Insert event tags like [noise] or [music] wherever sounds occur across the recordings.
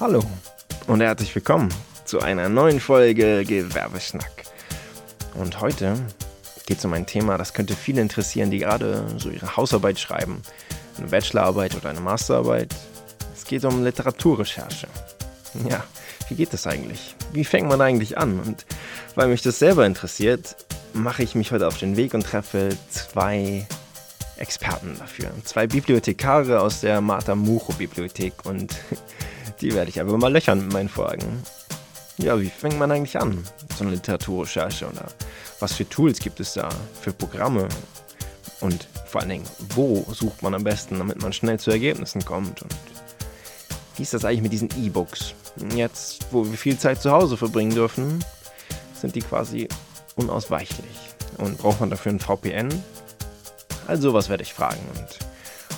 Hallo und herzlich willkommen zu einer neuen Folge Gewerbeschnack. Und heute geht es um ein Thema, das könnte viele interessieren, die gerade so ihre Hausarbeit schreiben, eine Bachelorarbeit oder eine Masterarbeit. Es geht um Literaturrecherche. Ja, wie geht das eigentlich? Wie fängt man eigentlich an? Und weil mich das selber interessiert, mache ich mich heute auf den Weg und treffe zwei Experten dafür. Zwei Bibliothekare aus der Martha Mucho Bibliothek und die werde ich einfach mal löchern mit meinen Fragen. Ja, wie fängt man eigentlich an? So eine Literaturrecherche oder was für Tools gibt es da, für Programme? Und vor allen Dingen, wo sucht man am besten, damit man schnell zu Ergebnissen kommt? Und wie ist das eigentlich mit diesen E-Books? Jetzt, wo wir viel Zeit zu Hause verbringen dürfen, sind die quasi unausweichlich. Und braucht man dafür ein VPN? Also was werde ich fragen und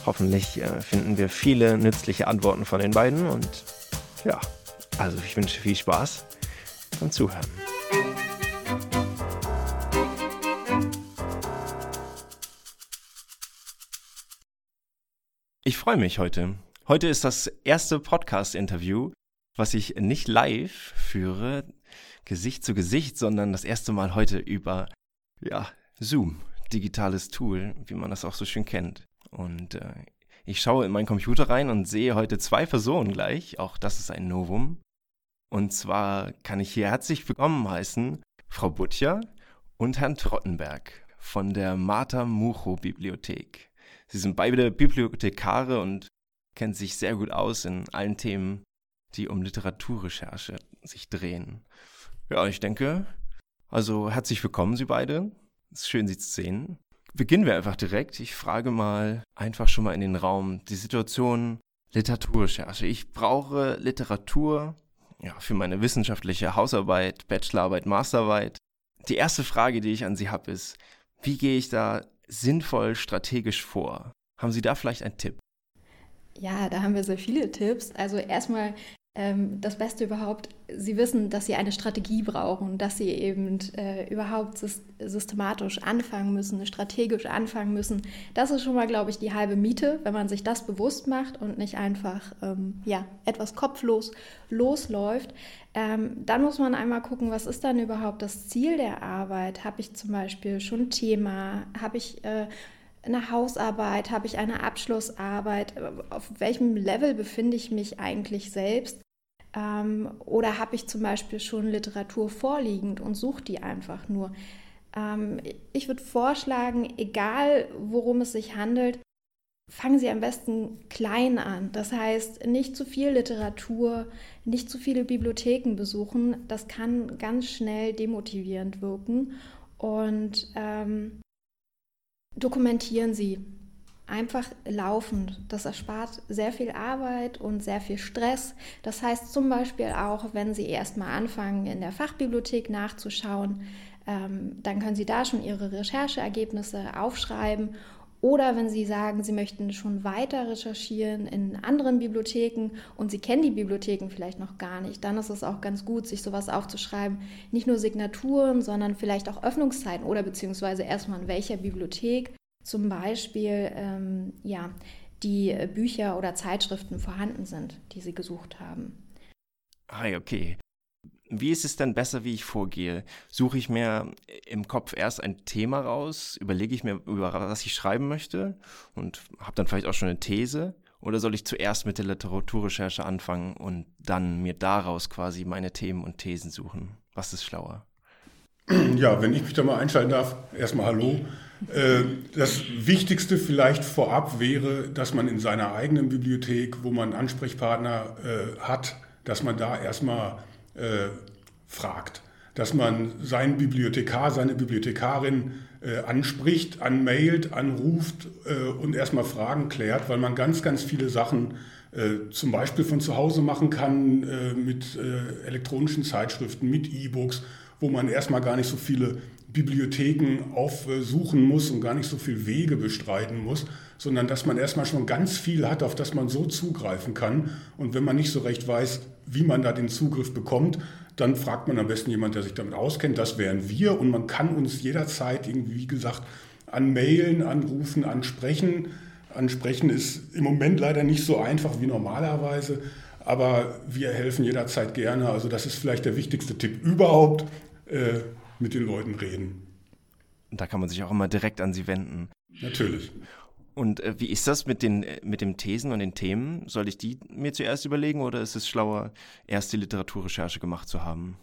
hoffentlich äh, finden wir viele nützliche Antworten von den beiden und ja, also ich wünsche viel Spaß beim Zuhören. Ich freue mich heute. Heute ist das erste Podcast-Interview, was ich nicht live führe, Gesicht zu Gesicht, sondern das erste Mal heute über ja, Zoom digitales Tool, wie man das auch so schön kennt. Und äh, ich schaue in meinen Computer rein und sehe heute zwei Personen gleich. Auch das ist ein Novum. Und zwar kann ich hier herzlich willkommen heißen Frau Butcher und Herrn Trottenberg von der Martha Mucho Bibliothek. Sie sind beide Bibliothekare und kennen sich sehr gut aus in allen Themen, die um Literaturrecherche sich drehen. Ja, ich denke, also herzlich willkommen Sie beide. Es ist schön, Sie zu sehen. Beginnen wir einfach direkt. Ich frage mal einfach schon mal in den Raum die Situation Literaturrecherche. Ich brauche Literatur ja, für meine wissenschaftliche Hausarbeit, Bachelorarbeit, Masterarbeit. Die erste Frage, die ich an Sie habe, ist, wie gehe ich da sinnvoll strategisch vor? Haben Sie da vielleicht einen Tipp? Ja, da haben wir sehr viele Tipps. Also erstmal ähm, das Beste überhaupt, sie wissen, dass sie eine Strategie brauchen, dass sie eben äh, überhaupt systematisch anfangen müssen, strategisch anfangen müssen. Das ist schon mal, glaube ich, die halbe Miete, wenn man sich das bewusst macht und nicht einfach ähm, ja, etwas kopflos losläuft. Ähm, dann muss man einmal gucken, was ist dann überhaupt das Ziel der Arbeit? Habe ich zum Beispiel schon ein Thema? Habe ich äh, eine Hausarbeit? Habe ich eine Abschlussarbeit? Auf welchem Level befinde ich mich eigentlich selbst? Ähm, oder habe ich zum Beispiel schon Literatur vorliegend und suche die einfach nur? Ähm, ich würde vorschlagen, egal worum es sich handelt, fangen Sie am besten klein an. Das heißt, nicht zu viel Literatur, nicht zu viele Bibliotheken besuchen. Das kann ganz schnell demotivierend wirken. Und ähm, dokumentieren Sie einfach laufend. Das erspart sehr viel Arbeit und sehr viel Stress. Das heißt zum Beispiel auch, wenn Sie erstmal anfangen, in der Fachbibliothek nachzuschauen, ähm, dann können Sie da schon Ihre Rechercheergebnisse aufschreiben. Oder wenn Sie sagen, Sie möchten schon weiter recherchieren in anderen Bibliotheken und Sie kennen die Bibliotheken vielleicht noch gar nicht, dann ist es auch ganz gut, sich sowas aufzuschreiben. Nicht nur Signaturen, sondern vielleicht auch Öffnungszeiten oder beziehungsweise erstmal in welcher Bibliothek zum Beispiel ähm, ja, die Bücher oder Zeitschriften vorhanden sind, die Sie gesucht haben. Ah, okay. Wie ist es denn besser, wie ich vorgehe? Suche ich mir im Kopf erst ein Thema raus, überlege ich mir, über was ich schreiben möchte und habe dann vielleicht auch schon eine These? Oder soll ich zuerst mit der Literaturrecherche anfangen und dann mir daraus quasi meine Themen und Thesen suchen? Was ist schlauer? Ja, wenn ich mich da mal einschalten darf, erstmal Hallo. Äh, das Wichtigste vielleicht vorab wäre, dass man in seiner eigenen Bibliothek, wo man Ansprechpartner äh, hat, dass man da erstmal äh, fragt. Dass man seinen Bibliothekar, seine Bibliothekarin anspricht, anmailt, anruft und erstmal Fragen klärt, weil man ganz, ganz viele Sachen zum Beispiel von zu Hause machen kann mit elektronischen Zeitschriften, mit E-Books, wo man erstmal gar nicht so viele Bibliotheken aufsuchen muss und gar nicht so viel Wege bestreiten muss, sondern dass man erstmal schon ganz viel hat, auf das man so zugreifen kann. Und wenn man nicht so recht weiß, wie man da den Zugriff bekommt, dann fragt man am besten jemand, der sich damit auskennt. Das wären wir und man kann uns jederzeit irgendwie, wie gesagt, anmailen, anrufen, ansprechen. Ansprechen ist im Moment leider nicht so einfach wie normalerweise, aber wir helfen jederzeit gerne. Also das ist vielleicht der wichtigste Tipp überhaupt, äh, mit den Leuten reden. Da kann man sich auch immer direkt an sie wenden. Natürlich. Und äh, wie ist das mit den, äh, mit den Thesen und den Themen? Soll ich die mir zuerst überlegen oder ist es schlauer, erst die Literaturrecherche gemacht zu haben?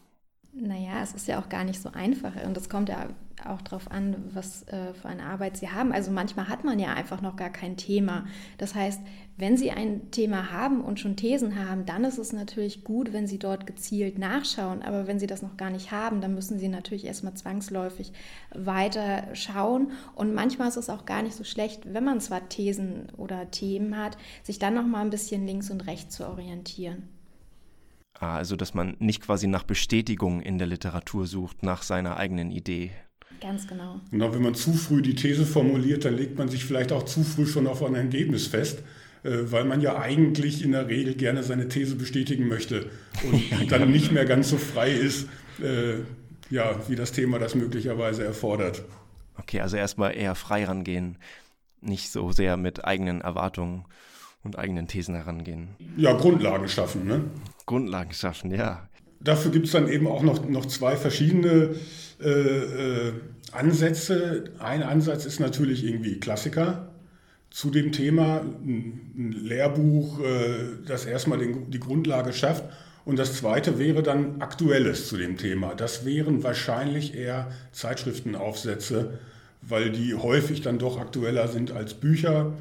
Naja, es ist ja auch gar nicht so einfach und es kommt ja auch darauf an, was äh, für eine Arbeit Sie haben. Also manchmal hat man ja einfach noch gar kein Thema. Das heißt, wenn Sie ein Thema haben und schon Thesen haben, dann ist es natürlich gut, wenn Sie dort gezielt nachschauen. Aber wenn Sie das noch gar nicht haben, dann müssen Sie natürlich erstmal zwangsläufig weiter schauen. Und manchmal ist es auch gar nicht so schlecht, wenn man zwar Thesen oder Themen hat, sich dann noch mal ein bisschen links und rechts zu orientieren. Ah, also dass man nicht quasi nach Bestätigung in der Literatur sucht, nach seiner eigenen Idee. Ganz genau. Genau, wenn man zu früh die These formuliert, dann legt man sich vielleicht auch zu früh schon auf ein Ergebnis fest, äh, weil man ja eigentlich in der Regel gerne seine These bestätigen möchte und [laughs] dann nicht mehr ganz so frei ist, äh, ja, wie das Thema das möglicherweise erfordert. Okay, also erstmal eher frei rangehen, nicht so sehr mit eigenen Erwartungen und eigenen Thesen herangehen. Ja, Grundlagen schaffen, ne? Grundlagen schaffen, ja. Dafür gibt es dann eben auch noch, noch zwei verschiedene äh, äh, Ansätze. Ein Ansatz ist natürlich irgendwie Klassiker zu dem Thema, ein, Lehrbuch, äh, das erstmal den, die Grundlage schafft. Und das zweite wäre dann Aktuelles zu dem Thema. Das wären wahrscheinlich eher Zeitschriftenaufsätze, weil die häufig dann doch aktueller sind als Bücher.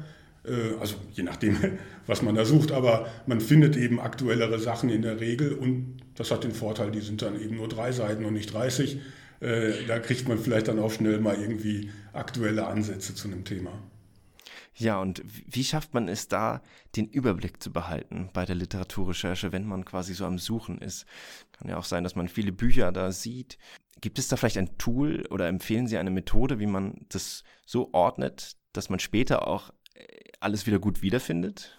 Äh, also je nachdem, [laughs] was man da sucht, aber man findet eben aktuellere Sachen in der Regel und das hat den Vorteil, die sind dann eben nur drei Seiten und nicht 30. Äh, da kriegt man vielleicht dann auch schnell mal irgendwie aktuelle Ansätze zu einem Thema. Ja, und wie schafft man es da, den Überblick zu behalten bei der Literaturrecherche, wenn man quasi so am Suchen ist? Kann ja auch sein, dass man viele Bücher da sieht. Gibt es da vielleicht ein Tool oder empfehlen Sie eine Methode, wie man das so ordnet, dass man später auch alles wieder gut wiederfindet?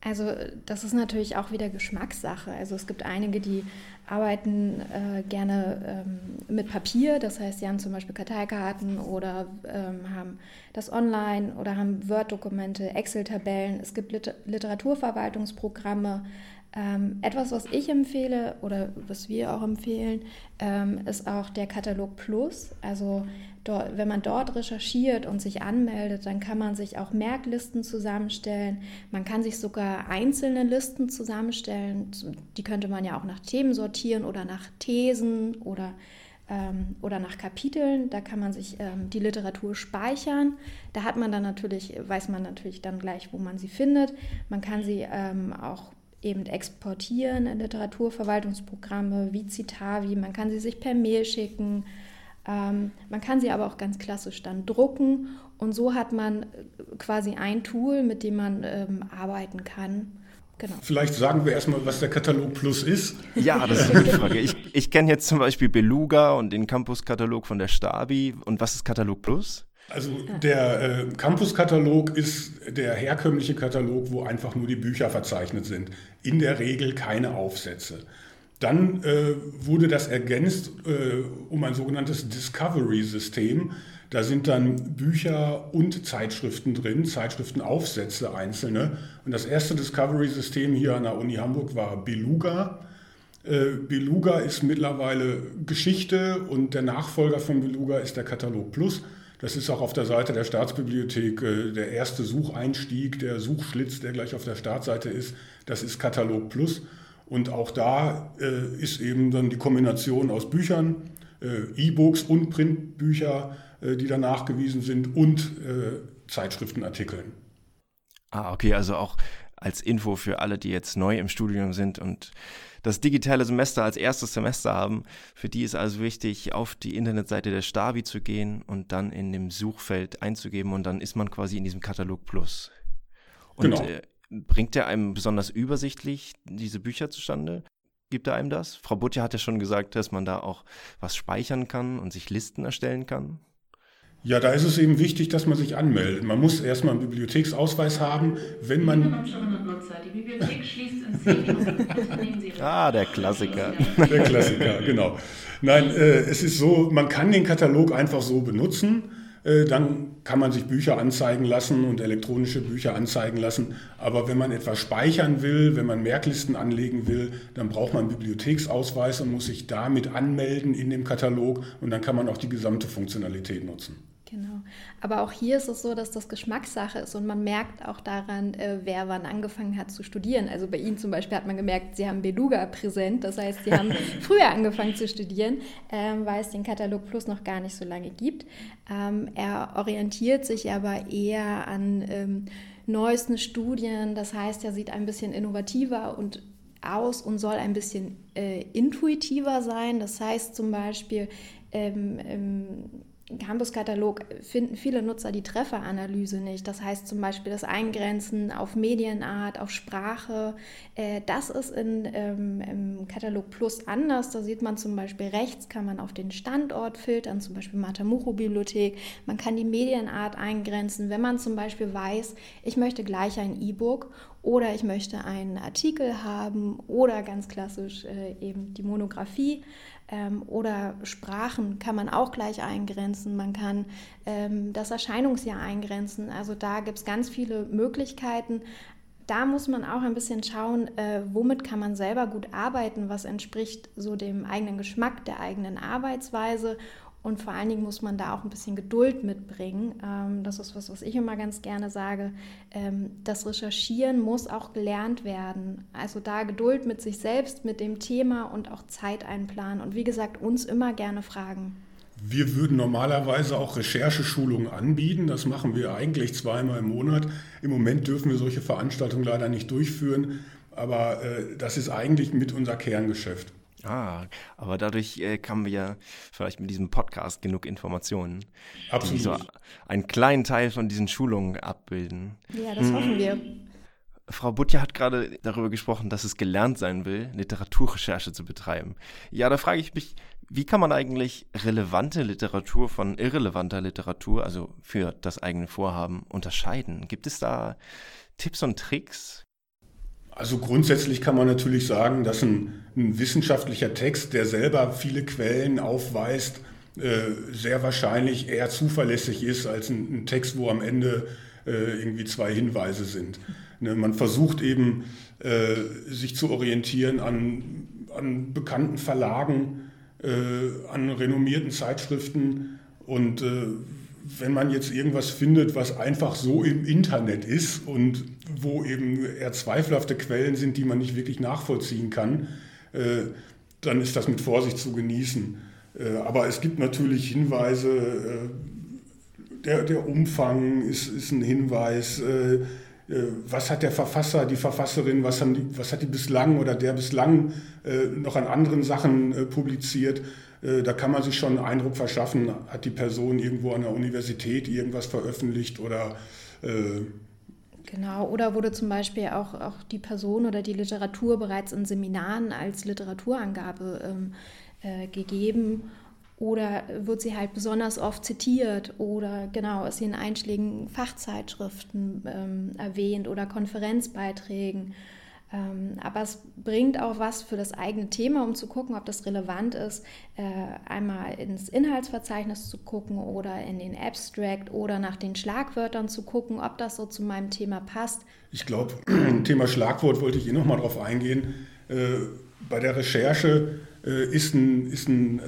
Also das ist natürlich auch wieder Geschmackssache. Also es gibt einige, die arbeiten äh, gerne ähm, mit Papier, das heißt, sie haben zum Beispiel Karteikarten oder ähm, haben das online oder haben Word-Dokumente, Excel-Tabellen. Es gibt Liter Literaturverwaltungsprogramme, ähm, etwas, was ich empfehle oder was wir auch empfehlen, ähm, ist auch der Katalog Plus. Also dort, wenn man dort recherchiert und sich anmeldet, dann kann man sich auch Merklisten zusammenstellen. Man kann sich sogar einzelne Listen zusammenstellen. Die könnte man ja auch nach Themen sortieren oder nach Thesen oder ähm, oder nach Kapiteln. Da kann man sich ähm, die Literatur speichern. Da hat man dann natürlich, weiß man natürlich dann gleich, wo man sie findet. Man kann sie ähm, auch eben exportieren in Literaturverwaltungsprogramme wie Citavi. Man kann sie sich per Mail schicken. Ähm, man kann sie aber auch ganz klassisch dann drucken. Und so hat man äh, quasi ein Tool, mit dem man ähm, arbeiten kann. Genau. Vielleicht sagen wir erstmal, was der Katalog Plus ist. Ja, das ist eine gute Frage. Ich, ich kenne jetzt zum Beispiel Beluga und den Campus-Katalog von der Stabi. Und was ist Katalog Plus? Also der äh, Campus-Katalog ist der herkömmliche Katalog, wo einfach nur die Bücher verzeichnet sind. In der Regel keine Aufsätze. Dann äh, wurde das ergänzt äh, um ein sogenanntes Discovery-System. Da sind dann Bücher und Zeitschriften drin, Zeitschriftenaufsätze einzelne. Und das erste Discovery-System hier an der Uni Hamburg war Beluga. Äh, Beluga ist mittlerweile Geschichte und der Nachfolger von Beluga ist der Katalog Plus. Das ist auch auf der Seite der Staatsbibliothek äh, der erste Sucheinstieg, der Suchschlitz, der gleich auf der Startseite ist. Das ist Katalog Plus. Und auch da äh, ist eben dann die Kombination aus Büchern, äh, E-Books und Printbücher, die da nachgewiesen sind und Zeitschriftenartikeln. Ah, okay, also auch als Info für alle, die jetzt neu im Studium sind und das digitale Semester als erstes Semester haben. Für die ist also wichtig, auf die Internetseite der Stabi zu gehen und dann in dem Suchfeld einzugeben und dann ist man quasi in diesem Katalog Plus. Und genau. äh, bringt er einem besonders übersichtlich diese Bücher zustande? Gibt er einem das? Frau Butcher hat ja schon gesagt, dass man da auch was speichern kann und sich Listen erstellen kann. Ja, da ist es eben wichtig, dass man sich anmeldet. Man muss erstmal einen Bibliotheksausweis haben, wenn man. Die Bibliothek schließt 10 Minuten. ah, der Klassiker. Der Klassiker, genau. Nein, äh, es ist so, man kann den Katalog einfach so benutzen. Äh, dann kann man sich Bücher anzeigen lassen und elektronische Bücher anzeigen lassen. Aber wenn man etwas speichern will, wenn man Merklisten anlegen will, dann braucht man einen Bibliotheksausweis und muss sich damit anmelden in dem Katalog und dann kann man auch die gesamte Funktionalität nutzen. Genau. Aber auch hier ist es so, dass das Geschmackssache ist und man merkt auch daran, äh, wer wann angefangen hat zu studieren. Also bei Ihnen zum Beispiel hat man gemerkt, Sie haben Beluga präsent. Das heißt, Sie haben [laughs] früher angefangen zu studieren, ähm, weil es den Katalog Plus noch gar nicht so lange gibt. Ähm, er orientiert sich aber eher an ähm, neuesten Studien. Das heißt, er sieht ein bisschen innovativer und aus und soll ein bisschen äh, intuitiver sein. Das heißt zum Beispiel, ähm, ähm, Campus-Katalog finden viele Nutzer die Trefferanalyse nicht. Das heißt zum Beispiel das Eingrenzen auf Medienart, auf Sprache. Äh, das ist in, ähm, im Katalog Plus anders. Da sieht man zum Beispiel rechts, kann man auf den Standort filtern, zum Beispiel Matamucho-Bibliothek. Man kann die Medienart eingrenzen, wenn man zum Beispiel weiß, ich möchte gleich ein E-Book oder ich möchte einen Artikel haben oder ganz klassisch äh, eben die Monographie ähm, oder Sprachen kann man auch gleich eingrenzen. Man kann ähm, das Erscheinungsjahr eingrenzen. Also da gibt es ganz viele Möglichkeiten. Da muss man auch ein bisschen schauen, äh, womit kann man selber gut arbeiten, was entspricht so dem eigenen Geschmack, der eigenen Arbeitsweise und vor allen Dingen muss man da auch ein bisschen Geduld mitbringen. Ähm, das ist was, was ich immer ganz gerne sage. Ähm, das Recherchieren muss auch gelernt werden. Also da Geduld mit sich selbst, mit dem Thema und auch Zeit einplanen. Und wie gesagt, uns immer gerne fragen. Wir würden normalerweise auch Rechercheschulungen anbieten. Das machen wir eigentlich zweimal im Monat. Im Moment dürfen wir solche Veranstaltungen leider nicht durchführen. Aber äh, das ist eigentlich mit unser Kerngeschäft. Ah, aber dadurch äh, kamen wir ja vielleicht mit diesem Podcast genug Informationen, Absolut. die so einen kleinen Teil von diesen Schulungen abbilden. Ja, das hoffen hm. wir. Frau Butja hat gerade darüber gesprochen, dass es gelernt sein will, Literaturrecherche zu betreiben. Ja, da frage ich mich, wie kann man eigentlich relevante Literatur von irrelevanter Literatur, also für das eigene Vorhaben, unterscheiden? Gibt es da Tipps und Tricks? Also grundsätzlich kann man natürlich sagen, dass ein, ein wissenschaftlicher Text, der selber viele Quellen aufweist, äh, sehr wahrscheinlich eher zuverlässig ist als ein, ein Text, wo am Ende äh, irgendwie zwei Hinweise sind. Ne, man versucht eben, äh, sich zu orientieren an, an bekannten Verlagen, äh, an renommierten Zeitschriften und äh, wenn man jetzt irgendwas findet, was einfach so im Internet ist und wo eben eher zweifelhafte Quellen sind, die man nicht wirklich nachvollziehen kann, äh, dann ist das mit Vorsicht zu genießen. Äh, aber es gibt natürlich Hinweise, äh, der, der Umfang ist, ist ein Hinweis, was hat der Verfasser, die Verfasserin, was, die, was hat die bislang oder der bislang noch an anderen Sachen publiziert. Äh, da kann man sich schon einen Eindruck verschaffen, hat die Person irgendwo an der Universität irgendwas veröffentlicht oder äh Genau, oder wurde zum Beispiel auch, auch die Person oder die Literatur bereits in Seminaren als Literaturangabe ähm, äh, gegeben? Oder wird sie halt besonders oft zitiert? Oder genau ist sie in einschlägigen Fachzeitschriften ähm, erwähnt oder Konferenzbeiträgen. Ähm, aber es bringt auch was für das eigene Thema, um zu gucken, ob das relevant ist, äh, einmal ins Inhaltsverzeichnis zu gucken oder in den Abstract oder nach den Schlagwörtern zu gucken, ob das so zu meinem Thema passt. Ich glaube, [clears throat] Thema Schlagwort wollte ich eh nochmal drauf eingehen. Äh, bei der Recherche äh, ist ein, ist ein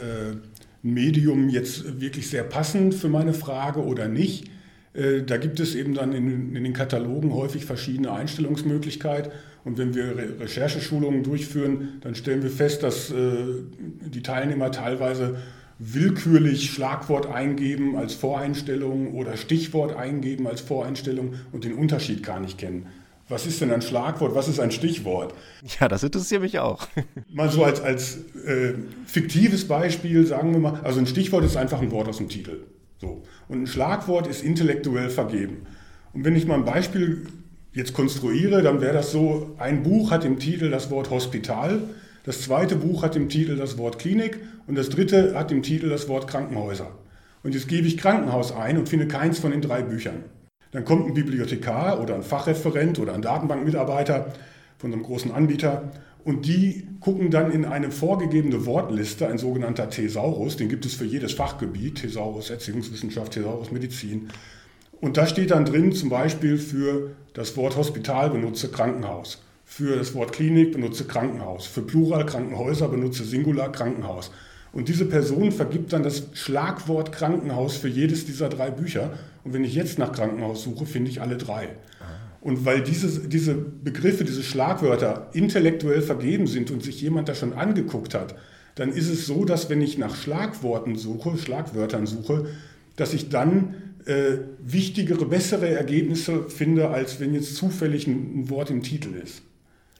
Medium jetzt wirklich sehr passend für meine Frage oder nicht. Da gibt es eben dann in, in den Katalogen häufig verschiedene Einstellungsmöglichkeiten. Und wenn wir Re Rechercheschulungen durchführen, dann stellen wir fest, dass äh, die Teilnehmer teilweise willkürlich Schlagwort eingeben als Voreinstellung oder Stichwort eingeben als Voreinstellung und den Unterschied gar nicht kennen. Was ist denn ein Schlagwort? Was ist ein Stichwort? Ja, das interessiert mich auch. [laughs] mal so als, als äh, fiktives Beispiel sagen wir mal, also ein Stichwort ist einfach ein Wort aus dem Titel. So. Und ein Schlagwort ist intellektuell vergeben. Und wenn ich mal ein Beispiel jetzt konstruiere, dann wäre das so, ein Buch hat im Titel das Wort Hospital, das zweite Buch hat im Titel das Wort Klinik und das dritte hat im Titel das Wort Krankenhäuser. Und jetzt gebe ich Krankenhaus ein und finde keins von den drei Büchern. Dann kommt ein Bibliothekar oder ein Fachreferent oder ein Datenbankmitarbeiter von einem großen Anbieter und die gucken dann in eine vorgegebene Wortliste, ein sogenannter Thesaurus, den gibt es für jedes Fachgebiet, Thesaurus Erziehungswissenschaft, Thesaurus Medizin. Und da steht dann drin zum Beispiel für das Wort Hospital benutze Krankenhaus, für das Wort Klinik benutze Krankenhaus, für Plural Krankenhäuser benutze Singular Krankenhaus. Und diese Person vergibt dann das Schlagwort Krankenhaus für jedes dieser drei Bücher. Und wenn ich jetzt nach Krankenhaus suche, finde ich alle drei. Und weil diese, diese Begriffe, diese Schlagwörter intellektuell vergeben sind und sich jemand da schon angeguckt hat, dann ist es so, dass wenn ich nach Schlagworten suche, Schlagwörtern suche, dass ich dann äh, wichtigere, bessere Ergebnisse finde, als wenn jetzt zufällig ein, ein Wort im Titel ist.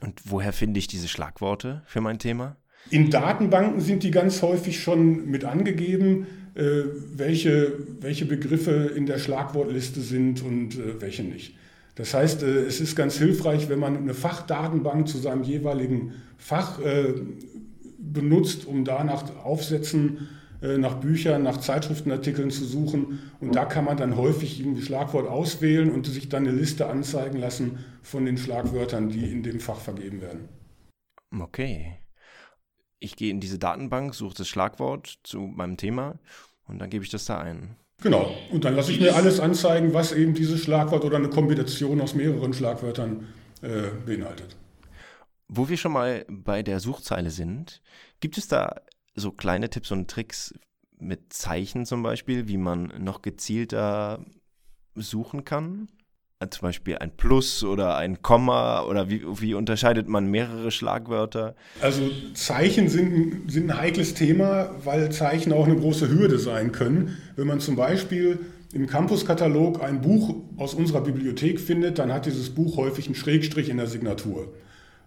Und woher finde ich diese Schlagworte für mein Thema? In Datenbanken sind die ganz häufig schon mit angegeben, äh, welche, welche Begriffe in der Schlagwortliste sind und äh, welche nicht. Das heißt, äh, es ist ganz hilfreich, wenn man eine Fachdatenbank zu seinem jeweiligen Fach äh, benutzt, um da nach Aufsätzen, äh, nach Büchern, nach Zeitschriftenartikeln zu suchen. Und da kann man dann häufig ein Schlagwort auswählen und sich dann eine Liste anzeigen lassen von den Schlagwörtern, die in dem Fach vergeben werden. Okay. Ich gehe in diese Datenbank, suche das Schlagwort zu meinem Thema und dann gebe ich das da ein. Genau. Und dann lasse ich mir alles anzeigen, was eben dieses Schlagwort oder eine Kombination aus mehreren Schlagwörtern äh, beinhaltet. Wo wir schon mal bei der Suchzeile sind, gibt es da so kleine Tipps und Tricks mit Zeichen zum Beispiel, wie man noch gezielter suchen kann? zum Beispiel ein Plus oder ein Komma oder wie, wie unterscheidet man mehrere Schlagwörter? Also Zeichen sind, sind ein heikles Thema, weil Zeichen auch eine große Hürde sein können. Wenn man zum Beispiel im Campus-Katalog ein Buch aus unserer Bibliothek findet, dann hat dieses Buch häufig einen Schrägstrich in der Signatur.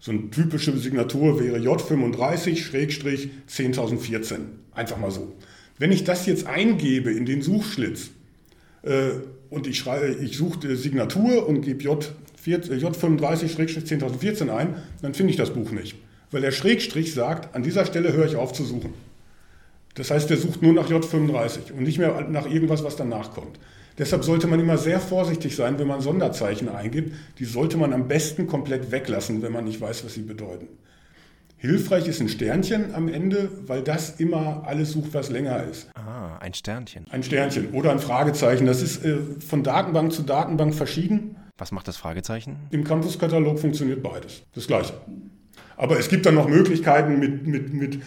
So eine typische Signatur wäre J35-10014. Einfach mal so. Wenn ich das jetzt eingebe in den Suchschlitz, äh, und ich, schreibe, ich suche Signatur und gebe J, J35-10014 ein, dann finde ich das Buch nicht. Weil der Schrägstrich sagt, an dieser Stelle höre ich auf zu suchen. Das heißt, der sucht nur nach J35 und nicht mehr nach irgendwas, was danach kommt. Deshalb sollte man immer sehr vorsichtig sein, wenn man Sonderzeichen eingibt. Die sollte man am besten komplett weglassen, wenn man nicht weiß, was sie bedeuten. Hilfreich ist ein Sternchen am Ende, weil das immer alles sucht, was länger ist. Ah, ein Sternchen. Ein Sternchen oder ein Fragezeichen. Das ist äh, von Datenbank zu Datenbank verschieden. Was macht das Fragezeichen? Im Campus-Katalog funktioniert beides. Das gleiche. Aber es gibt dann noch Möglichkeiten mit, mit, mit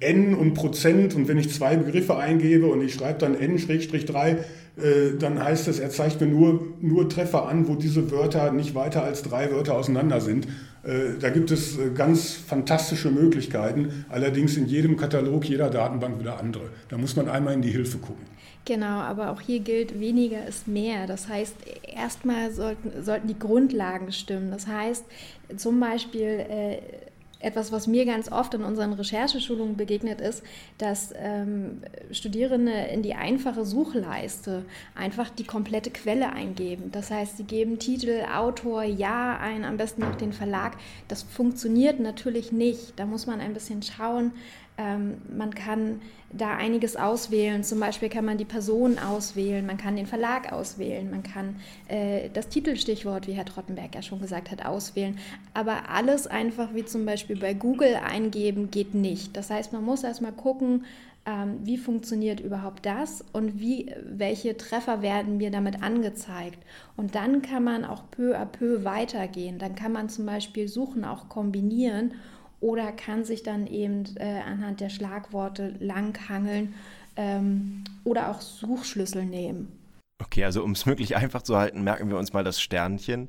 N und Prozent. Und wenn ich zwei Begriffe eingebe und ich schreibe dann N-3, äh, dann heißt das, er zeigt mir nur, nur Treffer an, wo diese Wörter nicht weiter als drei Wörter auseinander sind. Äh, da gibt es äh, ganz fantastische Möglichkeiten, allerdings in jedem Katalog, jeder Datenbank wieder andere. Da muss man einmal in die Hilfe gucken. Genau, aber auch hier gilt, weniger ist mehr. Das heißt, erstmal sollten, sollten die Grundlagen stimmen. Das heißt, zum Beispiel äh, etwas, was mir ganz oft in unseren Rechercheschulungen begegnet ist, dass ähm, Studierende in die einfache Suchleiste einfach die komplette Quelle eingeben. Das heißt, sie geben Titel, Autor, Ja ein, am besten noch den Verlag. Das funktioniert natürlich nicht. Da muss man ein bisschen schauen, ähm, man kann da einiges auswählen. Zum Beispiel kann man die Person auswählen, man kann den Verlag auswählen, man kann äh, das Titelstichwort, wie Herr Trottenberg ja schon gesagt hat, auswählen. Aber alles einfach wie zum Beispiel bei Google eingeben geht nicht. Das heißt, man muss erstmal gucken, ähm, wie funktioniert überhaupt das und wie, welche Treffer werden mir damit angezeigt. Und dann kann man auch peu à peu weitergehen. Dann kann man zum Beispiel Suchen auch kombinieren oder kann sich dann eben äh, anhand der Schlagworte langhangeln ähm, oder auch Suchschlüssel nehmen. Okay, also um es möglich einfach zu halten, merken wir uns mal das Sternchen.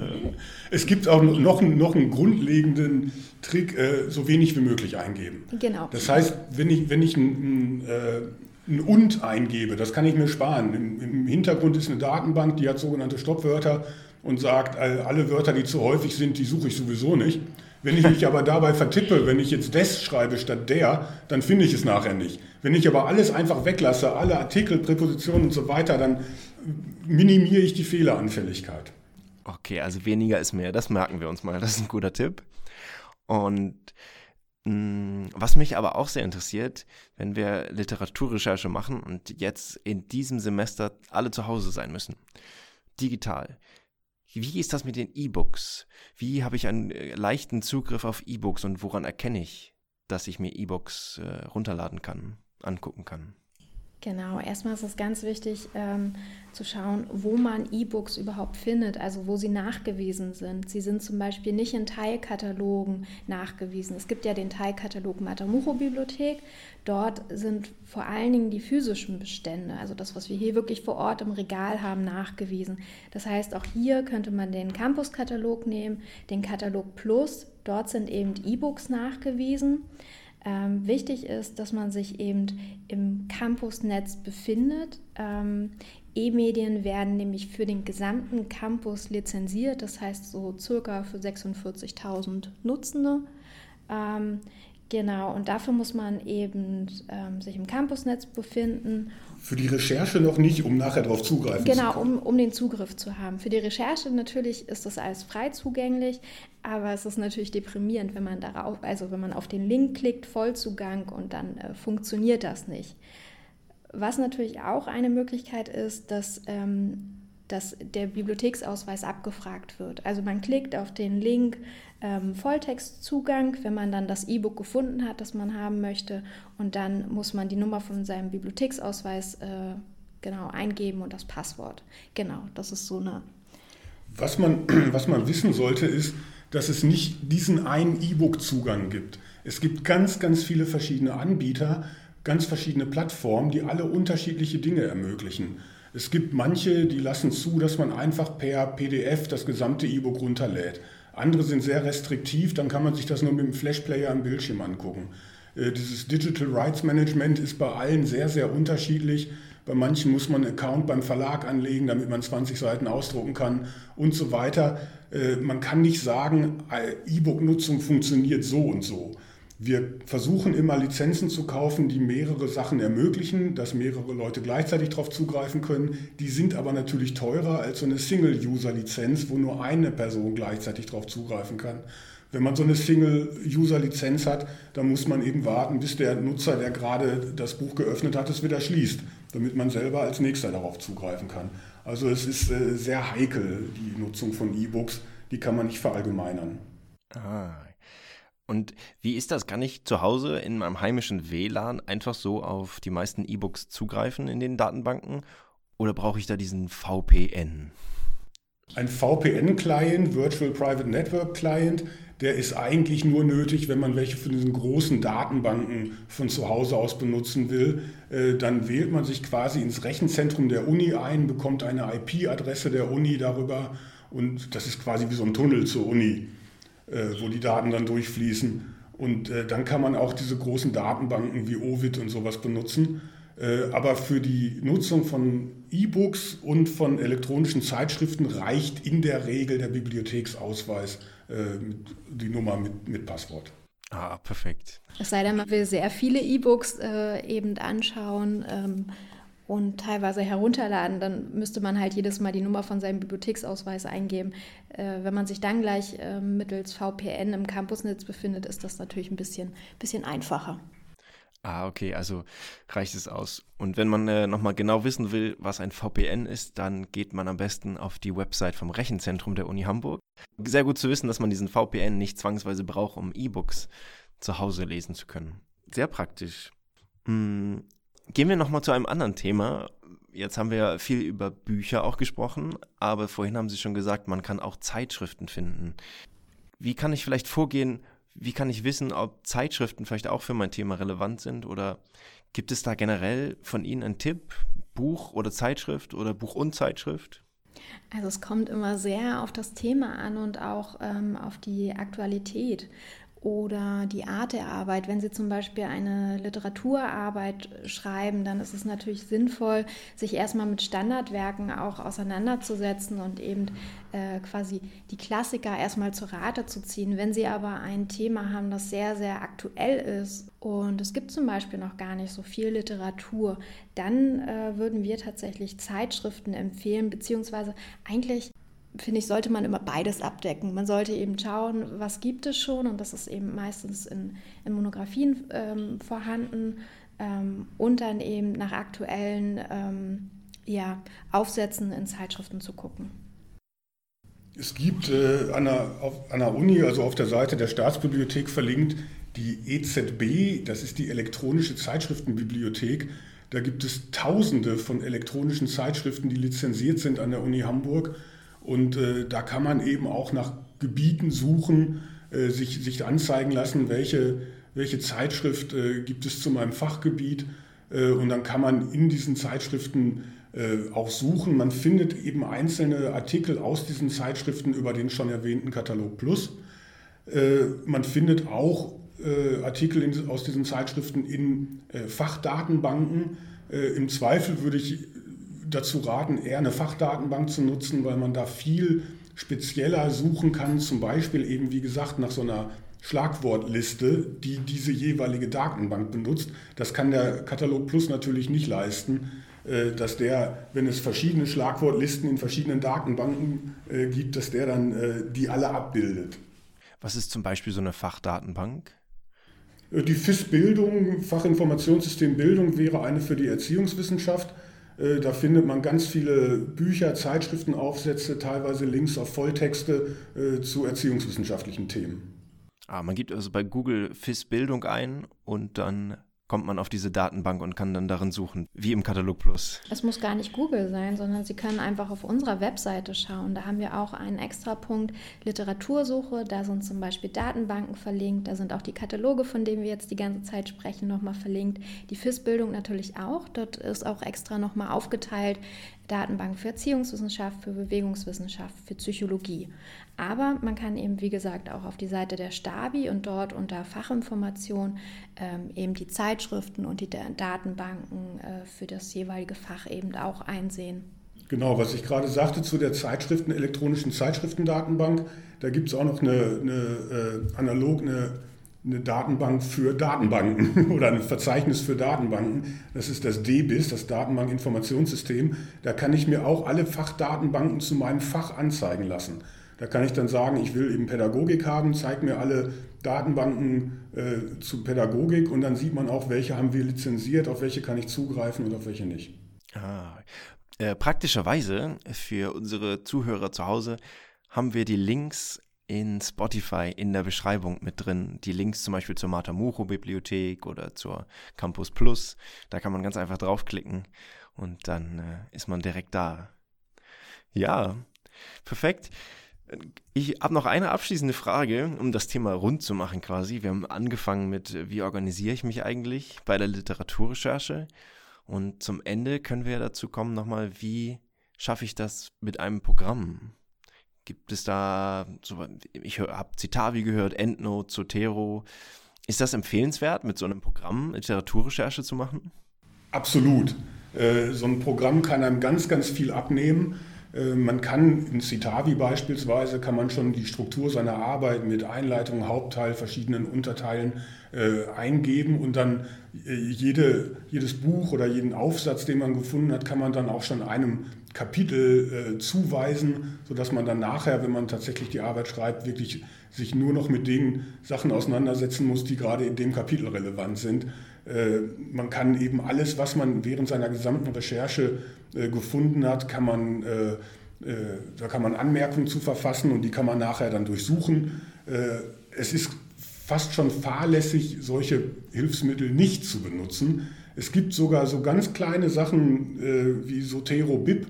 [laughs] es gibt auch noch, noch einen grundlegenden Trick, äh, so wenig wie möglich eingeben. Genau. Das heißt, wenn ich, wenn ich ein, ein, äh, ein und eingebe, das kann ich mir sparen. Im, Im, Hintergrund ist eine Datenbank, die hat sogenannte Stoppwörter und sagt, alle Wörter, die zu häufig sind, die suche ich sowieso nicht. Wenn ich mich aber dabei vertippe, wenn ich jetzt des schreibe statt der, dann finde ich es nachher nicht. Wenn ich aber alles einfach weglasse, alle Artikel, Präpositionen und so weiter, dann minimiere ich die Fehleranfälligkeit. Okay, also weniger ist mehr, das merken wir uns mal, das ist ein guter Tipp. Und mh, mm, was mich aber auch sehr interessiert, wenn wir Literaturrecherche machen und jetzt in diesem Semester alle zu Hause sein müssen, digital, Wie ist das mit den E-Books? Wie habe ich einen äh, leichten Zugriff auf E-Books und woran erkenne ich, dass ich mir E-Books äh, runterladen kann, angucken kann? Genau, erstmal ist es ganz wichtig ähm, zu schauen, wo man E-Books überhaupt findet, also wo sie nachgewiesen sind. Sie sind zum Beispiel nicht in Teilkatalogen nachgewiesen. Es gibt ja den Teilkatalog Matamucho Bibliothek. Dort sind vor allen Dingen die physischen Bestände, also das, was wir hier wirklich vor Ort im Regal haben, nachgewiesen. Das heißt, auch hier könnte man den Campus-Katalog nehmen, den Katalog Plus. Dort sind eben E-Books nachgewiesen. Ähm, wichtig ist, dass man sich eben im Campusnetz befindet. Ähm, E-Medien werden nämlich für den gesamten Campus lizenziert, das heißt so circa für 46.000 Nutzende. Ähm, Genau, und dafür muss man eben ähm, sich im Campusnetz befinden. Für die Recherche noch nicht, um nachher darauf zugreifen genau, zu können. Genau, um, um den Zugriff zu haben. Für die Recherche natürlich ist das alles frei zugänglich, aber es ist natürlich deprimierend, wenn man darauf, also wenn man auf den Link klickt, Vollzugang und dann äh, funktioniert das nicht. Was natürlich auch eine Möglichkeit ist, dass ähm, dass der Bibliotheksausweis abgefragt wird. Also man klickt auf den Link ähm, Volltextzugang, wenn man dann das E-Book gefunden hat, das man haben möchte. Und dann muss man die Nummer von seinem Bibliotheksausweis äh, genau eingeben und das Passwort. Genau, das ist so eine. Was man, [clears throat] was man wissen sollte, ist, dass es nicht diesen einen E-Book-Zugang gibt. Es gibt ganz, ganz viele verschiedene Anbieter, ganz verschiedene Plattformen, die alle unterschiedliche Dinge ermöglichen. Es gibt manche, die lassen zu, dass man einfach per PDF das gesamte E-Book runterlädt. Andere sind sehr restriktiv, dann kann man sich das nur mit dem Flashplayer am Bildschirm angucken. Äh, dieses Digital Rights Management ist bei allen sehr, sehr unterschiedlich. Bei manchen muss man einen Account beim Verlag anlegen, damit man 20 Seiten ausdrucken kann und so weiter. Äh, man kann nicht sagen, äh, E-Book-Nutzung funktioniert so und so. Wir versuchen immer Lizenzen zu kaufen, die mehrere Sachen ermöglichen, dass mehrere Leute gleichzeitig darauf zugreifen können. Die sind aber natürlich teurer als so eine Single-User-Lizenz, wo nur eine Person gleichzeitig darauf zugreifen kann. Wenn man so eine Single-User-Lizenz hat, dann muss man eben warten, bis der Nutzer, der gerade das Buch geöffnet hat, es wieder schließt, damit man selber als nächster darauf zugreifen kann. Also es ist äh, sehr heikel, die Nutzung von E-Books, die kann man nicht verallgemeinern. Ah, und wie ist das? Kann ich zu Hause in meinem heimischen WLAN einfach so auf die meisten E-Books zugreifen in den Datenbanken? Oder brauche ich da diesen VPN? Ein VPN-Client, Virtual Private Network Client, der ist eigentlich nur nötig, wenn man welche von diesen großen Datenbanken von zu Hause aus benutzen will. Äh, dann wählt man sich quasi ins Rechenzentrum der Uni ein, bekommt eine IP-Adresse der Uni darüber und das ist quasi wie so ein Tunnel zur Uni. Äh, wo die Daten dann durchfließen. Und äh, dann kann man auch diese großen Datenbanken wie Ovid und sowas benutzen. Äh, aber für die Nutzung von E-Books und von elektronischen Zeitschriften reicht in der Regel der Bibliotheksausweis, die Nummer mit, mit Passwort. Ah, perfekt. Es sei denn, man will sehr viele E-Books äh, eben anschauen. Ähm, und teilweise herunterladen, dann müsste man halt jedes Mal die Nummer von seinem Bibliotheksausweis eingeben. Äh, wenn man sich dann gleich äh, mittels VPN im Campusnetz befindet, ist das natürlich ein bisschen, bisschen einfacher. Ah, okay, also reicht es aus. Und wenn man äh, nochmal genau wissen will, was ein VPN ist, dann geht man am besten auf die Website vom Rechenzentrum der Uni Hamburg. Sehr gut zu wissen, dass man diesen VPN nicht zwangsweise braucht, um E-Books zu Hause lesen zu können. Sehr praktisch. Hm, Gehen wir nochmal zu einem anderen Thema. Jetzt haben wir ja viel über Bücher auch gesprochen, aber vorhin haben Sie schon gesagt, man kann auch Zeitschriften finden. Wie kann ich vielleicht vorgehen? Wie kann ich wissen, ob Zeitschriften vielleicht auch für mein Thema relevant sind? Oder gibt es da generell von Ihnen einen Tipp? Buch oder Zeitschrift oder Buch und Zeitschrift? Also es kommt immer sehr auf das Thema an und auch ähm, auf die Aktualität oder die Art der Arbeit. Wenn Sie zum Beispiel eine Literaturarbeit schreiben, dann ist es natürlich sinnvoll, sich erstmal mit Standardwerken auch auseinanderzusetzen und eben äh, quasi die Klassiker erstmal zu Rate zu ziehen. Wenn Sie aber ein Thema haben, das sehr, sehr aktuell ist und es gibt zum Beispiel noch gar nicht so viel Literatur, dann äh, würden wir tatsächlich Zeitschriften empfehlen, beziehungsweise eigentlich finde ich, sollte man immer beides abdecken. Man sollte eben schauen, was gibt es schon und das ist eben meistens in, in Monographien ähm, vorhanden ähm, und dann eben nach aktuellen ähm, ja, Aufsätzen in Zeitschriften zu gucken. es gibt äh, an, der, auf, an der Uni, also auf der Seite der Staatsbibliothek verlinkt, die EZB, das ist die elektronische Zeitschriftenbibliothek. Da gibt es tausende von elektronischen Zeitschriften, die lizenziert sind an der Uni Hamburg. Und äh, da kann man eben auch nach Gebieten suchen, äh, sich, sich anzeigen lassen, welche, welche Zeitschrift äh, gibt es zu meinem Fachgebiet. Äh, und dann kann man in diesen Zeitschriften äh, auch suchen. Man findet eben einzelne Artikel aus diesen Zeitschriften über den schon erwähnten Katalog Plus. Äh, man findet auch Artikel aus diesen Zeitschriften in Fachdatenbanken. Im Zweifel würde ich dazu raten, eher eine Fachdatenbank zu nutzen, weil man da viel spezieller suchen kann, zum Beispiel eben, wie gesagt, nach so einer Schlagwortliste, die diese jeweilige Datenbank benutzt. Das kann der Katalog Plus natürlich nicht leisten. Äh, dass der, wenn es verschiedene Schlagwortlisten in verschiedenen Datenbanken äh, gibt, dass der dann äh, die alle abbildet. Was ist zum Beispiel so eine Fachdatenbank? Die FIS-Bildung, Fachinformationssystem Bildung, wäre eine für die Erziehungswissenschaft. Da findet man ganz viele Bücher, Zeitschriftenaufsätze, teilweise Links auf Volltexte zu erziehungswissenschaftlichen Themen. Ah, man gibt also bei Google FIS-Bildung ein und dann kommt man auf diese Datenbank und kann dann darin suchen, wie im Katalog Plus. Es muss gar nicht Google sein, sondern Sie können einfach auf unserer Webseite schauen. Da haben wir auch einen extra Punkt Literatursuche. Da sind zum Beispiel Datenbanken verlinkt. Da sind auch die Kataloge, von denen wir jetzt die ganze Zeit sprechen, nochmal verlinkt. Die FIS-Bildung natürlich auch. Dort ist auch extra nochmal aufgeteilt, Datenbank für Erziehungswissenschaft, für Bewegungswissenschaft, für Psychologie. Aber man kann eben, wie gesagt, auch auf die Seite der Stabi und dort unter Fachinformation ähm, eben die Zeitschriften und die Datenbanken äh, für das jeweilige Fach eben auch einsehen. Genau, was ich gerade sagte zu der Zeitschriften, elektronischen Zeitschriftendatenbank, da gibt es auch noch eine, eine äh, analog eine eine Datenbank für Datenbanken [laughs] oder ein Verzeichnis für Datenbanken. Das ist das DBIS, das Datenbankinformationssystem. Da kann ich mir auch alle Fachdatenbanken zu meinem Fach anzeigen lassen. Da kann ich dann sagen, ich will eben Pädagogik haben, zeig mir alle Datenbanken äh, zu Pädagogik und dann sieht man auch, welche haben wir lizenziert, auf welche kann ich zugreifen und auf welche nicht. Ah, äh, praktischerweise für unsere Zuhörer zu Hause haben wir die Links in Spotify in der Beschreibung mit drin. Die Links zum Beispiel zur Matamucho Bibliothek oder zur Campus Plus. Da kann man ganz einfach draufklicken und dann äh, ist man direkt da. Ja, perfekt. Ich habe noch eine abschließende Frage, um das Thema rund zu machen quasi. Wir haben angefangen mit, wie organisiere ich mich eigentlich bei der Literaturrecherche? Und zum Ende können wir dazu kommen nochmal, wie schaffe ich das mit einem Programm? Gibt es da, so, ich habe Citavi gehört, EndNote, Zotero. Ist das empfehlenswert, mit so einem Programm Literaturrecherche zu machen? Absolut. Äh, so ein Programm kann einem ganz, ganz viel abnehmen. Äh, man kann in Citavi beispielsweise, kann man schon die Struktur seiner Arbeit mit Einleitung, Hauptteil, verschiedenen Unterteilen äh, eingeben und dann jede, jedes Buch oder jeden Aufsatz, den man gefunden hat, kann man dann auch schon einem Kapitel äh, zuweisen, sodass man dann nachher, wenn man tatsächlich die Arbeit schreibt, wirklich sich nur noch mit den Sachen auseinandersetzen muss, die gerade in dem Kapitel relevant sind. Äh, man kann eben alles, was man während seiner gesamten Recherche äh, gefunden hat, kann man, äh, äh, da kann man Anmerkungen zu verfassen und die kann man nachher dann durchsuchen. Äh, es ist fast schon fahrlässig, solche Hilfsmittel nicht zu benutzen. Es gibt sogar so ganz kleine Sachen wie Sotero BIP,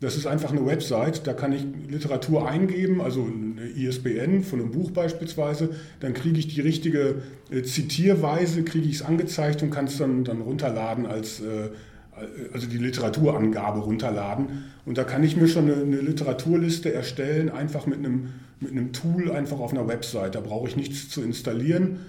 das ist einfach eine Website, da kann ich Literatur eingeben, also eine ISBN von einem Buch beispielsweise, dann kriege ich die richtige äh, Zitierweise, kriege ich es angezeigt und kann es dann, dann runterladen als, äh, also die Literaturangabe runterladen. Und da kann ich mir schon eine, eine Literaturliste erstellen, einfach mit einem, mit einem Tool, einfach auf einer Website. Da brauche ich nichts zu installieren.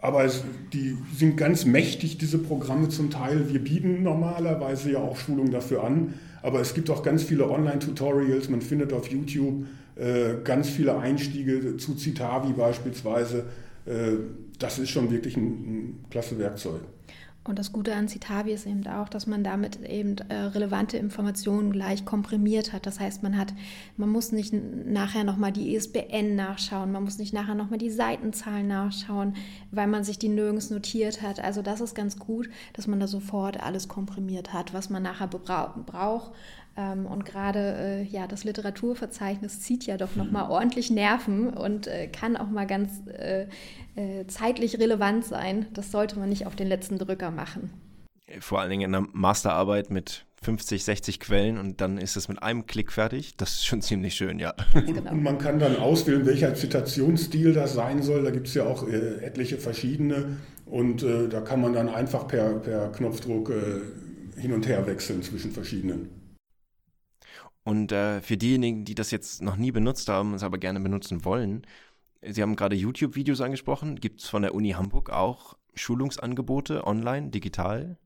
Aber es, die sind ganz mächtig, diese Programme zum Teil. Wir bieten normalerweise ja auch Schulungen dafür an. Aber es gibt auch ganz viele Online-Tutorials. Man findet auf YouTube äh, ganz viele Einstiege zu Citavi beispielsweise. Äh, das ist schon wirklich ein, ein klasse Werkzeug. Und das Gute an Citavi ist eben auch, dass man damit eben äh, relevante Informationen gleich komprimiert hat. Das heißt, man hat, man muss nicht nachher nochmal die ISBN nachschauen, man muss nicht nachher nochmal die Seitenzahlen nachschauen, weil man sich die nirgends notiert hat. Also das ist ganz gut, dass man da sofort alles komprimiert hat, was man nachher braucht. Ähm, und gerade äh, ja, das Literaturverzeichnis zieht ja doch nochmal mhm. ordentlich Nerven und äh, kann auch mal ganz äh, äh, zeitlich relevant sein. Das sollte man nicht auf den letzten Drücker machen. Vor allen Dingen in einer Masterarbeit mit 50, 60 Quellen und dann ist es mit einem Klick fertig. Das ist schon ziemlich schön, ja. Und, genau. und man kann dann auswählen, welcher Zitationsstil das sein soll. Da gibt es ja auch äh, etliche verschiedene und äh, da kann man dann einfach per, per Knopfdruck äh, hin und her wechseln zwischen verschiedenen. Und äh, für diejenigen, die das jetzt noch nie benutzt haben, es aber gerne benutzen wollen, Sie haben gerade YouTube-Videos angesprochen. Gibt es von der Uni Hamburg auch Schulungsangebote online, digital?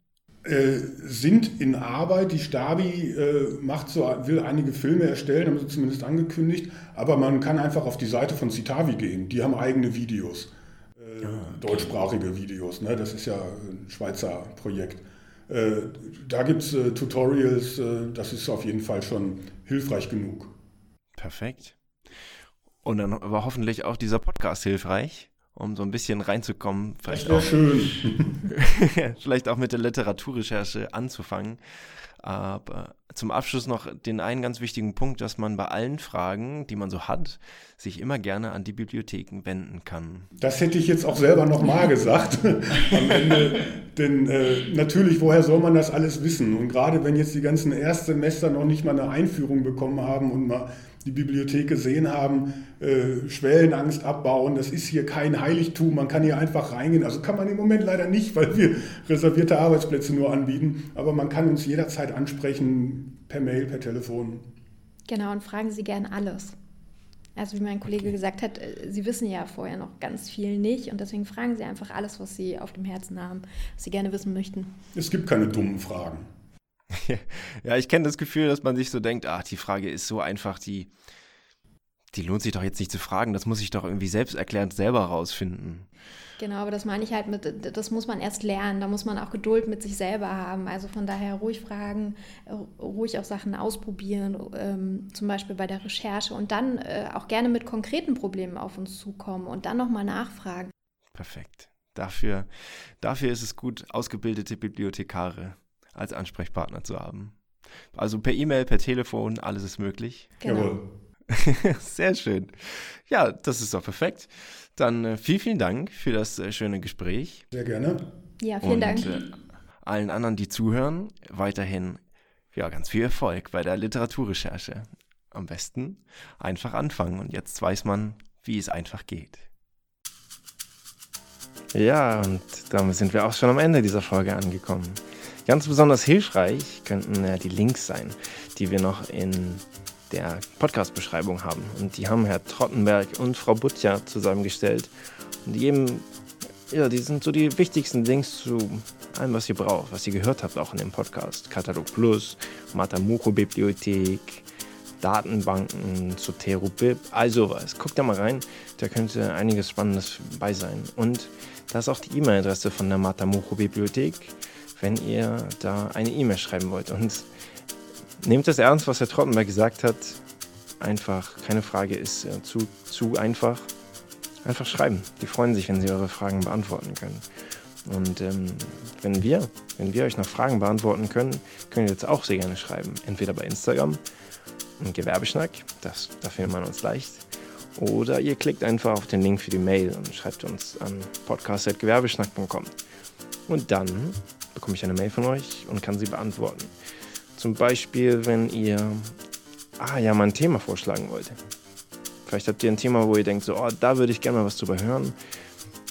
Äh, sind in Arbeit. Die Stabi äh, macht so, will einige Filme erstellen, haben sie zumindest angekündigt. Aber man kann einfach auf die Seite von Citavi gehen. Die haben eigene Videos, äh, ah, okay. deutschsprachige Videos. Ne? Das ist ja ein Schweizer Projekt. Äh, da gibt es äh, Tutorials. Äh, das ist auf jeden Fall schon hilfreich genug. Perfekt. Und dann war hoffentlich auch dieser Podcast hilfreich um so ein bisschen reinzukommen. Vielleicht das auch, schön. [laughs] vielleicht auch mit der Literaturrecherche anzufangen. Aber zum Abschluss noch den einen ganz wichtigen Punkt, dass man bei allen Fragen, die man so hat, sich immer gerne an die Bibliotheken wenden kann. Das hätte ich jetzt auch selber nochmal gesagt [laughs] am Ende. Denn äh, natürlich, woher soll man das alles wissen? Und gerade wenn jetzt die ganzen Erstsemester noch nicht mal eine Einführung bekommen haben und mal die Bibliothek gesehen haben, äh, Schwellenangst abbauen. Das ist hier kein Heiligtum, man kann hier einfach reingehen. Also kann man im Moment leider nicht, weil wir reservierte Arbeitsplätze nur anbieten. Aber man kann uns jederzeit ansprechen, per Mail, per Telefon. Genau, und fragen Sie gern alles. Also wie mein Kollege gesagt hat, äh, Sie wissen ja vorher noch ganz viel nicht und deswegen fragen Sie einfach alles, was Sie auf dem Herzen haben, was Sie gerne wissen möchten. Es gibt keine dummen Fragen. [laughs] ja, ich kenne das Gefühl, dass man sich so denkt, ach, die Frage ist so einfach, die, die lohnt sich doch jetzt nicht zu fragen, das muss ich doch irgendwie selbst erklärend selber rausfinden. Genau, aber das meine ich halt mit, das muss man erst lernen, da muss man auch Geduld mit sich selber haben. Also von daher ruhig fragen, ruhig auch Sachen ausprobieren, ähm, zum Beispiel bei der Recherche und dann äh, auch gerne mit konkreten Problemen auf uns zukommen und dann nochmal nachfragen. Perfekt. Dafür, dafür ist es gut, ausgebildete Bibliothekare als Ansprechpartner zu haben. Also per E-Mail, per Telefon, alles ist möglich. Genau. [laughs] Sehr schön. Ja, das ist doch perfekt. Dann äh, vielen, vielen Dank für das äh, schöne Gespräch. Sehr gerne. Ja, vielen Und, Dank. Äh, allen anderen, die zuhören, weiterhin ja, ganz viel Erfolg bei der Literaturrecherche. Am besten einfach anfangen und jetzt weiß man, wie es einfach geht. Ja, und damit sind wir auch schon am Ende dieser Folge angekommen. Ganz besonders hilfreich könnten ja die Links sein, die wir noch in der Podcast-Beschreibung haben. Und die haben Herr Trottenberg und Frau Butja zusammengestellt. Und die geben, ja, die sind so die wichtigsten Links zu allem, was ihr braucht, was ihr gehört habt, auch in dem Podcast. Katalog Plus, Matamucho-Bibliothek, Datenbanken, Zotero-Bib, all sowas. Guckt da mal rein, da könnte einiges Spannendes bei sein. Und da ist auch die E-Mail-Adresse von der Matamucho-Bibliothek wenn ihr da eine E-Mail schreiben wollt. Und nehmt das ernst, was Herr Trottenberg gesagt hat. Einfach, keine Frage ist äh, zu, zu einfach. Einfach schreiben. Die freuen sich, wenn sie eure Fragen beantworten können. Und ähm, wenn wir, wenn wir euch noch Fragen beantworten können, könnt ihr jetzt auch sehr gerne schreiben. Entweder bei Instagram, Gewerbeschnack, das, da findet man uns leicht. Oder ihr klickt einfach auf den Link für die Mail und schreibt uns an podcast.gewerbeschnack.com. Und dann bekomme ich eine Mail von euch und kann sie beantworten. Zum Beispiel, wenn ihr ah ja, mal ein Thema vorschlagen wollt. Vielleicht habt ihr ein Thema, wo ihr denkt, so, oh, da würde ich gerne mal was drüber hören.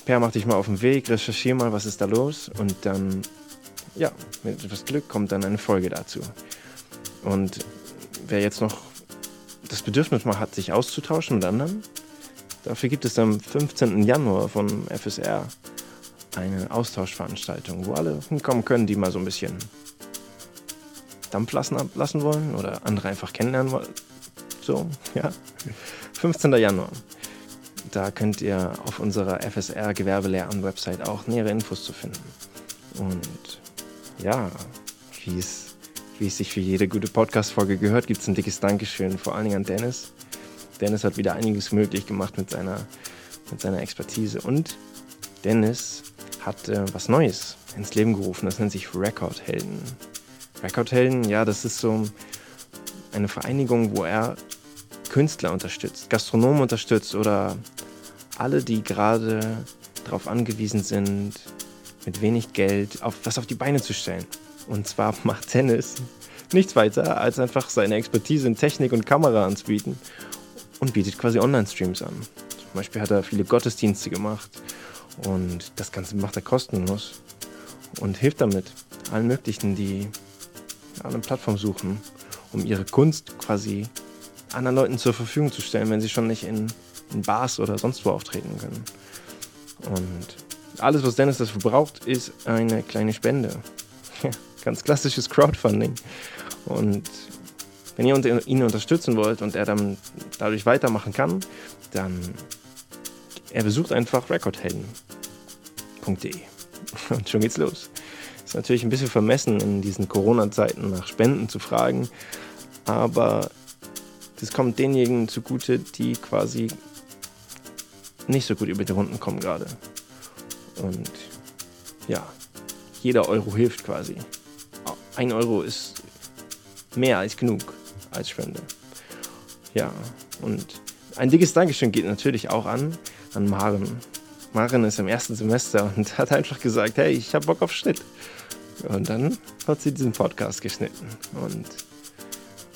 Per, mach dich mal auf den Weg, recherchiere mal, was ist da los und dann, ja, mit etwas Glück kommt dann eine Folge dazu. Und wer jetzt noch das Bedürfnis mal hat, sich auszutauschen mit anderen, dafür gibt es am 15. Januar von FSR eine Austauschveranstaltung, wo alle hinkommen können, die mal so ein bisschen Dampf lassen, lassen wollen oder andere einfach kennenlernen wollen. So, [laughs] ja. 15. Januar. Da könnt ihr auf unserer FSR Gewerbelehrern-Website auch nähere Infos zu finden. Und ja, wie es, wie es sich für jede gute Podcast-Folge gehört, gibt es ein dickes Dankeschön, vor allen Dingen an Dennis. Dennis hat wieder einiges möglich gemacht mit seiner, mit seiner Expertise. Und Dennis hat äh, was Neues ins Leben gerufen. Das nennt sich Rekordhelden. Rekordhelden, ja, das ist so eine Vereinigung, wo er Künstler unterstützt, Gastronomen unterstützt oder alle, die gerade darauf angewiesen sind, mit wenig Geld auf, was auf die Beine zu stellen. Und zwar [laughs] macht Dennis nichts weiter, als einfach seine Expertise in Technik und Kamera anzubieten und bietet quasi Online-Streams an. Zum Beispiel hat er viele Gottesdienste gemacht und das Ganze macht er kostenlos und hilft damit allen möglichen, die eine Plattform suchen, um ihre Kunst quasi anderen Leuten zur Verfügung zu stellen, wenn sie schon nicht in, in Bars oder sonst wo auftreten können. Und alles, was Dennis dafür braucht, ist eine kleine Spende. Ganz klassisches Crowdfunding. Und wenn ihr ihn unterstützen wollt und er dann dadurch weitermachen kann, dann er besucht einfach recordhelden.de. [laughs] Und schon geht's los. Ist natürlich ein bisschen vermessen, in diesen Corona-Zeiten nach Spenden zu fragen, aber das kommt denjenigen zugute, die quasi nicht so gut über die Runden kommen gerade. Und ja, jeder Euro hilft quasi. Ein Euro ist mehr als genug als Spende. Ja, und ein dickes Dankeschön geht natürlich auch an, an Maren. Maren ist im ersten Semester und [laughs] hat einfach gesagt, hey, ich habe Bock auf Schnitt. Und dann hat sie diesen Podcast geschnitten. Und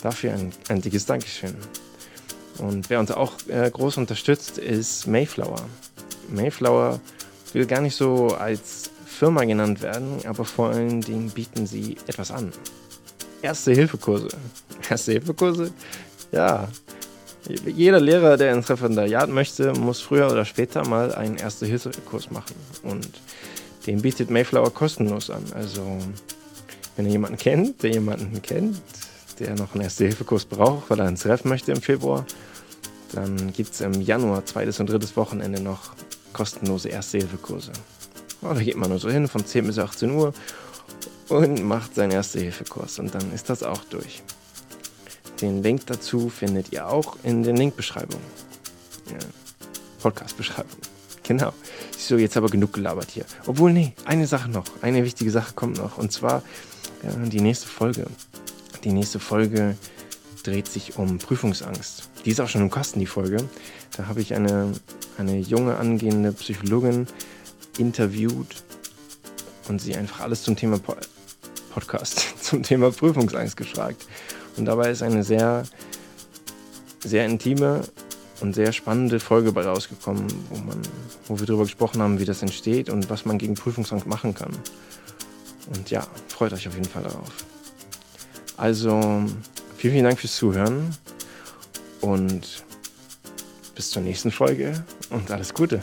dafür ein, ein dickes Dankeschön. Und wer uns auch äh, groß unterstützt, ist Mayflower. Mayflower will gar nicht so als Firma genannt werden, aber vor allen Dingen bieten sie etwas an. Erste-Hilfe-Kurse. Erste-Hilfe-Kurse? Ja. Jeder Lehrer, der ins Referendariat möchte, muss früher oder später mal einen Erste-Hilfe-Kurs machen. Und den bietet Mayflower kostenlos an. Also, wenn ihr jemanden kennt, der jemanden kennt, der noch einen Erste-Hilfe-Kurs braucht, weil er ins Ref möchte im Februar, dann gibt es im Januar, zweites und drittes Wochenende, noch kostenlose Erste-Hilfe-Kurse. Da geht man nur so hin von 10 bis 18 Uhr und macht seinen Erste-Hilfe-Kurs und dann ist das auch durch. Den Link dazu findet ihr auch in der Link-Beschreibung. Ja, Podcast-Beschreibung. Genau. So, jetzt aber genug gelabert hier. Obwohl, nee, eine Sache noch. Eine wichtige Sache kommt noch. Und zwar ja, die nächste Folge. Die nächste Folge dreht sich um Prüfungsangst. Die ist auch schon im Kosten, die Folge. Da habe ich eine, eine junge angehende Psychologin interviewt und sie einfach alles zum Thema po Podcast, [laughs] zum Thema Prüfungsangst gefragt. Und dabei ist eine sehr, sehr intime und sehr spannende Folge bei rausgekommen, wo, man, wo wir darüber gesprochen haben, wie das entsteht und was man gegen Prüfungsangst machen kann. Und ja, freut euch auf jeden Fall darauf. Also, vielen, vielen Dank fürs Zuhören und bis zur nächsten Folge und alles Gute.